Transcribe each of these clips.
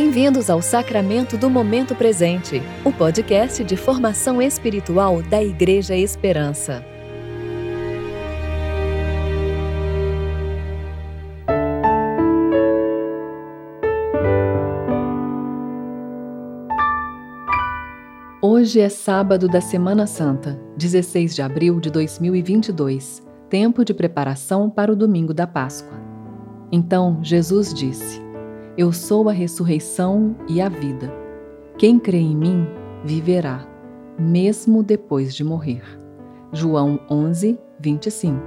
Bem-vindos ao Sacramento do Momento Presente, o podcast de formação espiritual da Igreja Esperança. Hoje é sábado da Semana Santa, 16 de abril de 2022, tempo de preparação para o domingo da Páscoa. Então Jesus disse: Eu sou a ressurreição e a vida. Quem crê em mim viverá, mesmo depois de morrer. João 11, 25.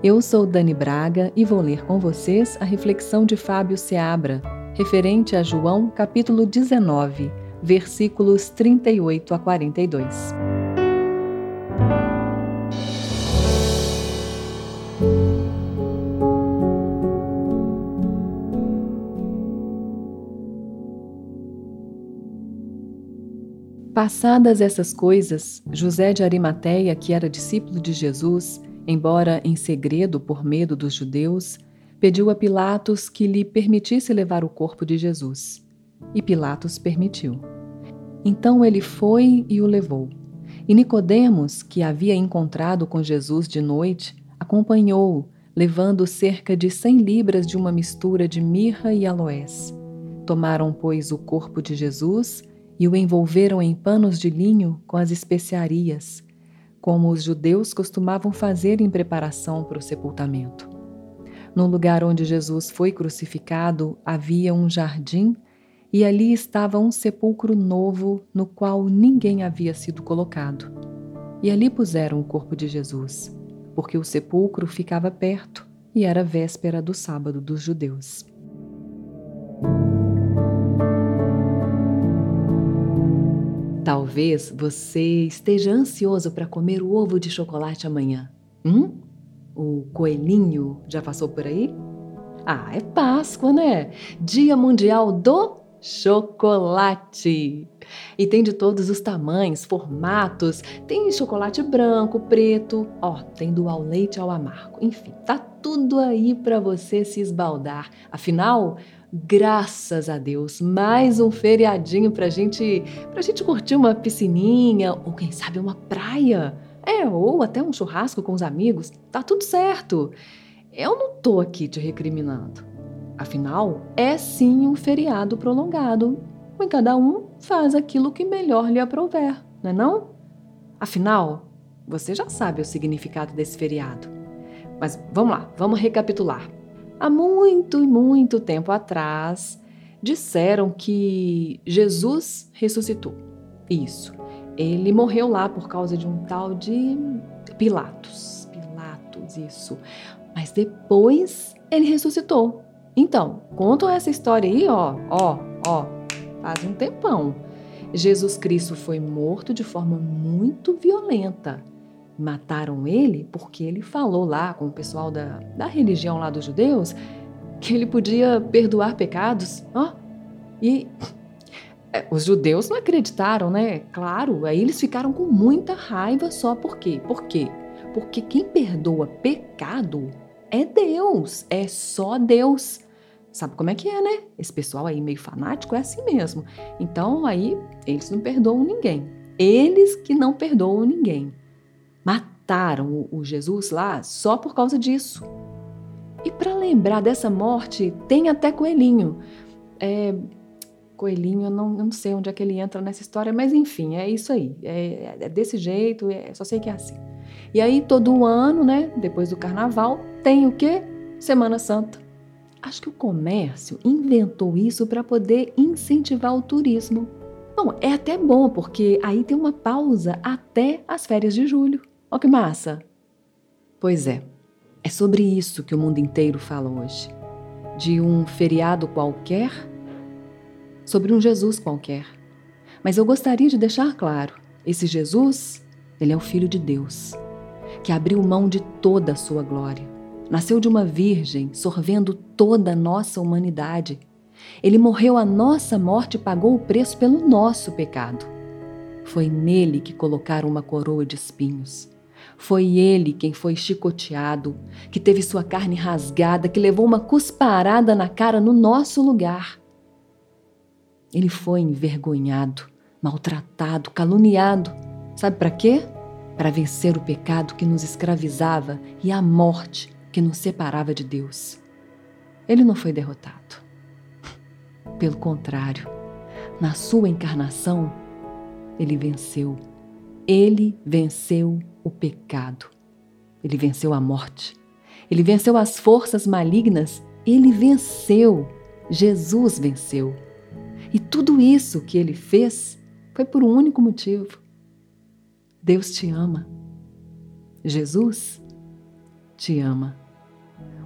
Eu sou Dani Braga e vou ler com vocês a reflexão de Fábio Seabra, referente a João capítulo 19, versículos 38 a 42. Passadas essas coisas, José de Arimateia, que era discípulo de Jesus, embora em segredo por medo dos judeus, pediu a Pilatos que lhe permitisse levar o corpo de Jesus. E Pilatos permitiu. Então ele foi e o levou. E Nicodemos, que havia encontrado com Jesus de noite, acompanhou-o, levando cerca de cem libras de uma mistura de mirra e aloés. Tomaram, pois, o corpo de Jesus e o envolveram em panos de linho com as especiarias, como os judeus costumavam fazer em preparação para o sepultamento. No lugar onde Jesus foi crucificado havia um jardim e ali estava um sepulcro novo no qual ninguém havia sido colocado. E ali puseram o corpo de Jesus, porque o sepulcro ficava perto e era véspera do sábado dos judeus. Talvez você esteja ansioso para comer o ovo de chocolate amanhã. Hum? O coelhinho já passou por aí? Ah, é Páscoa, né? Dia Mundial do Chocolate. E tem de todos os tamanhos, formatos. Tem chocolate branco, preto, ó, tem do ao leite ao amargo. Enfim, tá tudo aí para você se esbaldar. Afinal, Graças a Deus, mais um feriadinho pra gente, pra gente curtir uma piscininha ou quem sabe uma praia. É, ou até um churrasco com os amigos. Tá tudo certo. Eu não tô aqui te recriminando. Afinal, é sim um feriado prolongado, e cada um faz aquilo que melhor lhe aprouver, não é não? Afinal, você já sabe o significado desse feriado. Mas vamos lá, vamos recapitular. Há muito e muito tempo atrás, disseram que Jesus ressuscitou. Isso. Ele morreu lá por causa de um tal de Pilatos. Pilatos, isso. Mas depois ele ressuscitou. Então, contam essa história aí, ó, ó, ó, faz um tempão. Jesus Cristo foi morto de forma muito violenta mataram ele porque ele falou lá com o pessoal da, da religião lá dos judeus que ele podia perdoar pecados. Ó, e é, os judeus não acreditaram, né? Claro, aí eles ficaram com muita raiva só por quê? Por quê? Porque quem perdoa pecado é Deus, é só Deus. Sabe como é que é, né? Esse pessoal aí meio fanático é assim mesmo. Então aí eles não perdoam ninguém. Eles que não perdoam ninguém mataram o, Jesus lá só por causa disso. E para lembrar dessa morte, tem até coelhinho. É, coelhinho, eu não, não, sei onde é que ele entra nessa história, mas enfim, é isso aí. É, é desse jeito, é, só sei que é assim. E aí, todo ano, né, depois do carnaval, tem o quê? Semana Santa. Acho que o comércio inventou isso para poder incentivar o turismo. Bom, é até bom, porque aí tem uma pausa até as férias de julho. Ó que massa! Pois é, é sobre isso que o mundo inteiro fala hoje. De um feriado qualquer, sobre um Jesus qualquer. Mas eu gostaria de deixar claro: esse Jesus, ele é o Filho de Deus, que abriu mão de toda a sua glória. Nasceu de uma virgem, sorvendo toda a nossa humanidade. Ele morreu a nossa morte e pagou o preço pelo nosso pecado. Foi nele que colocaram uma coroa de espinhos. Foi ele quem foi chicoteado, que teve sua carne rasgada, que levou uma cusparada na cara no nosso lugar. Ele foi envergonhado, maltratado, caluniado. Sabe para quê? Para vencer o pecado que nos escravizava e a morte que nos separava de Deus. Ele não foi derrotado. Pelo contrário, na sua encarnação, ele venceu. Ele venceu o pecado. Ele venceu a morte. Ele venceu as forças malignas. Ele venceu. Jesus venceu. E tudo isso que ele fez foi por um único motivo. Deus te ama. Jesus te ama.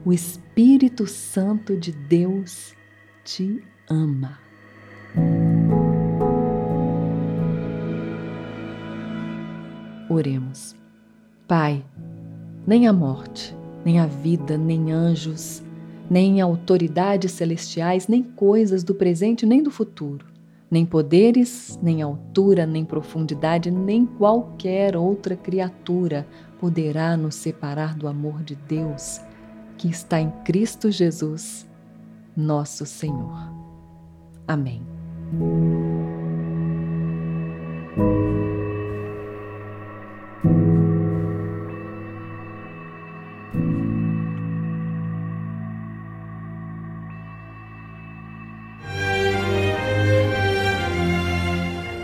O Espírito Santo de Deus te ama. Oremos. Pai, nem a morte, nem a vida, nem anjos, nem autoridades celestiais, nem coisas do presente nem do futuro, nem poderes, nem altura, nem profundidade, nem qualquer outra criatura poderá nos separar do amor de Deus que está em Cristo Jesus, nosso Senhor. Amém.